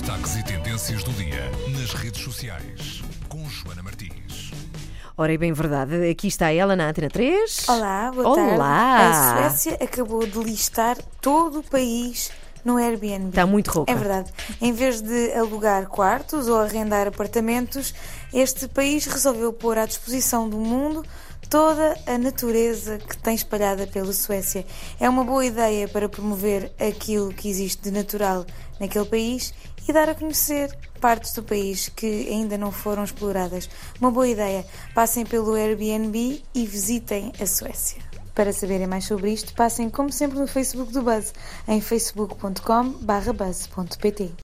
destaques e tendências do dia nas redes sociais com Joana Martins. Ora, é bem verdade, aqui está ela na Antena 3. Olá, boa Olá. tarde. A Suécia acabou de listar todo o país no Airbnb. Está muito rouca. É verdade. Em vez de alugar quartos ou arrendar apartamentos, este país resolveu pôr à disposição do mundo toda a natureza que tem espalhada pela Suécia. É uma boa ideia para promover aquilo que existe de natural naquele país e dar a conhecer partes do país que ainda não foram exploradas. Uma boa ideia. Passem pelo Airbnb e visitem a Suécia. Para saberem mais sobre isto, passem como sempre no Facebook do Buzz, em facebook.com/buzz.pt.